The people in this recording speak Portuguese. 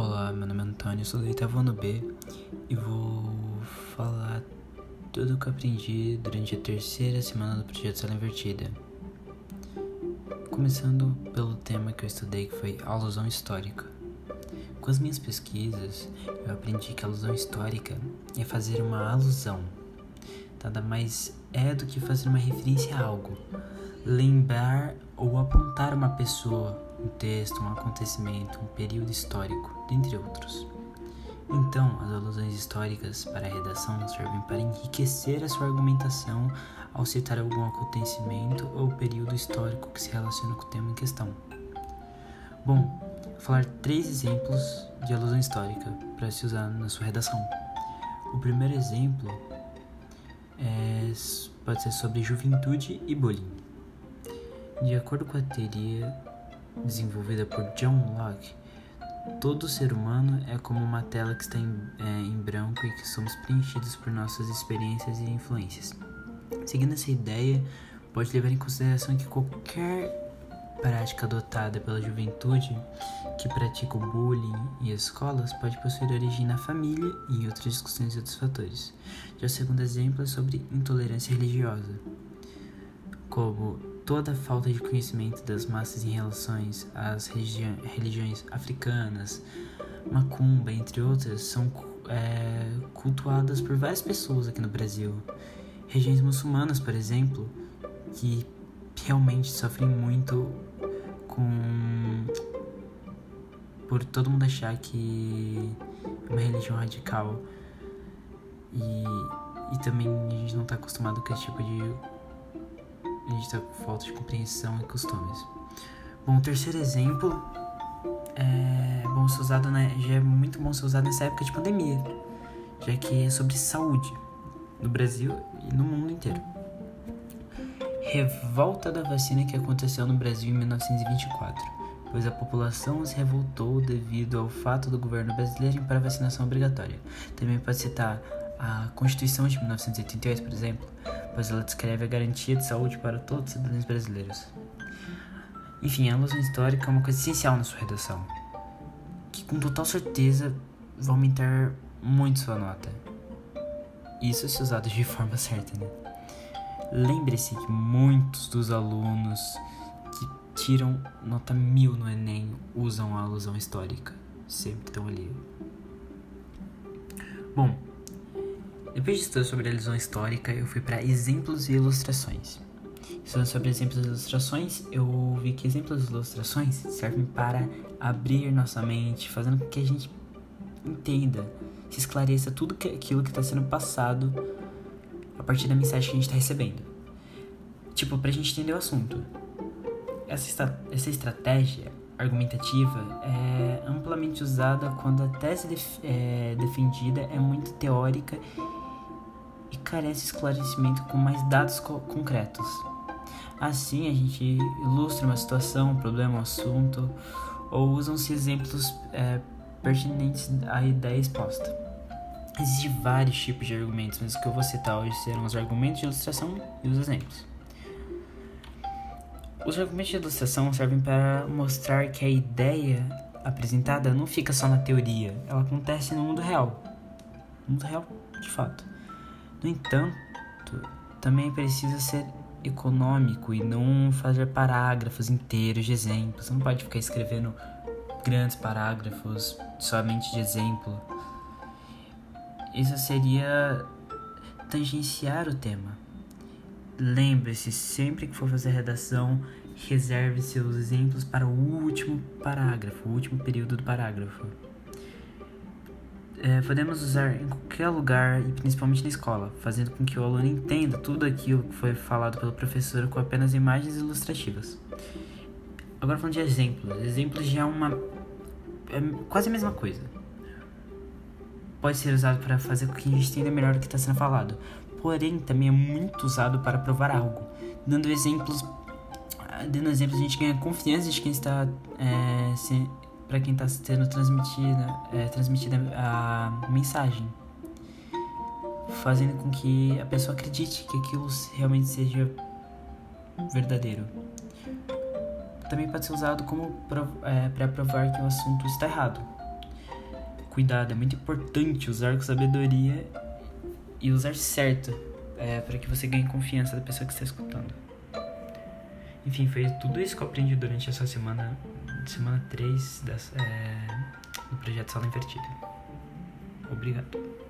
Olá, meu nome é Antônio, sou do oitavo ano B e vou falar tudo o que aprendi durante a terceira semana do projeto Sala Invertida. Começando pelo tema que eu estudei, que foi alusão histórica. Com as minhas pesquisas, eu aprendi que a alusão histórica é fazer uma alusão. Nada mais é do que fazer uma referência a algo, lembrar ou apontar uma pessoa, um texto, um acontecimento, um período histórico, dentre outros. Então, as alusões históricas para a redação servem para enriquecer a sua argumentação ao citar algum acontecimento ou período histórico que se relaciona com o tema em questão. Bom, vou falar três exemplos de alusão histórica para se usar na sua redação. O primeiro exemplo é, pode ser sobre juventude e bullying. De acordo com a teoria desenvolvida por John Locke, todo ser humano é como uma tela que está em, é, em branco e que somos preenchidos por nossas experiências e influências. Seguindo essa ideia, pode levar em consideração que qualquer prática adotada pela juventude que pratica o bullying em escolas pode possuir origem na família e em outras discussões e outros fatores. Já o segundo exemplo é sobre intolerância religiosa, como toda a falta de conhecimento das massas em relação às religi religiões africanas, macumba, entre outras, são é, cultuadas por várias pessoas aqui no Brasil. Regiões muçulmanas, por exemplo, que realmente sofrem muito com por todo mundo achar que é uma religião radical e, e também a gente não está acostumado com esse tipo de a gente está com falta de compreensão e costumes. Bom, o terceiro exemplo é bom ser usado, né? Já é muito bom ser usado nessa época de pandemia, já que é sobre saúde no Brasil e no mundo inteiro. Revolta da vacina que aconteceu no Brasil em 1924, pois a população se revoltou devido ao fato do governo brasileiro impor a vacinação obrigatória. Também pode citar a Constituição de 1988, por exemplo, pois ela descreve a garantia de saúde para todos os cidadãos brasileiros. Enfim, a alusão histórica é uma coisa essencial na sua redação, que com total certeza vai aumentar muito sua nota. Isso se usado de forma certa, né? Lembre-se que muitos dos alunos que tiram nota mil no Enem usam a alusão histórica. Sempre estão ali. Bom, depois de estudar sobre a alusão histórica, eu fui para exemplos e ilustrações. Estudando sobre exemplos e ilustrações, eu vi que exemplos e ilustrações servem para abrir nossa mente, fazendo com que a gente entenda, se esclareça tudo que, aquilo que está sendo passado a partir da mensagem que a gente está recebendo. Tipo, para a gente entender o assunto. Essa, essa estratégia argumentativa é amplamente usada quando a tese def, é, defendida é muito teórica carece de esclarecimento com mais dados co concretos. Assim, a gente ilustra uma situação, um problema, um assunto, ou usam-se exemplos é, pertinentes à ideia exposta. Existem vários tipos de argumentos, mas o que eu vou citar hoje serão os argumentos de ilustração e os exemplos. Os argumentos de ilustração servem para mostrar que a ideia apresentada não fica só na teoria, ela acontece no mundo real. No mundo real, de fato. No entanto, também precisa ser econômico e não fazer parágrafos inteiros de exemplos. Você não pode ficar escrevendo grandes parágrafos somente de exemplo. Isso seria tangenciar o tema. Lembre-se, sempre que for fazer redação, reserve seus exemplos para o último parágrafo, o último período do parágrafo. É, podemos usar em qualquer lugar e principalmente na escola, fazendo com que o aluno entenda tudo aquilo que foi falado pelo professor com apenas imagens ilustrativas. Agora falando de exemplos, exemplos já é uma é quase a mesma coisa. Pode ser usado para fazer com que a gente entenda melhor o que está sendo falado, porém também é muito usado para provar algo, dando exemplos. Dando exemplos, a gente ganha confiança de quem está é, se, para quem está sendo transmitida, é, transmitida a mensagem, fazendo com que a pessoa acredite que aquilo realmente seja verdadeiro. Também pode ser usado como é, para provar que o assunto está errado. cuidado, é muito importante usar com sabedoria e usar certo é, para que você ganhe confiança da pessoa que está escutando. Enfim, foi tudo isso que eu aprendi durante essa semana, semana 3 das, é, do projeto Sala Invertida. Obrigado.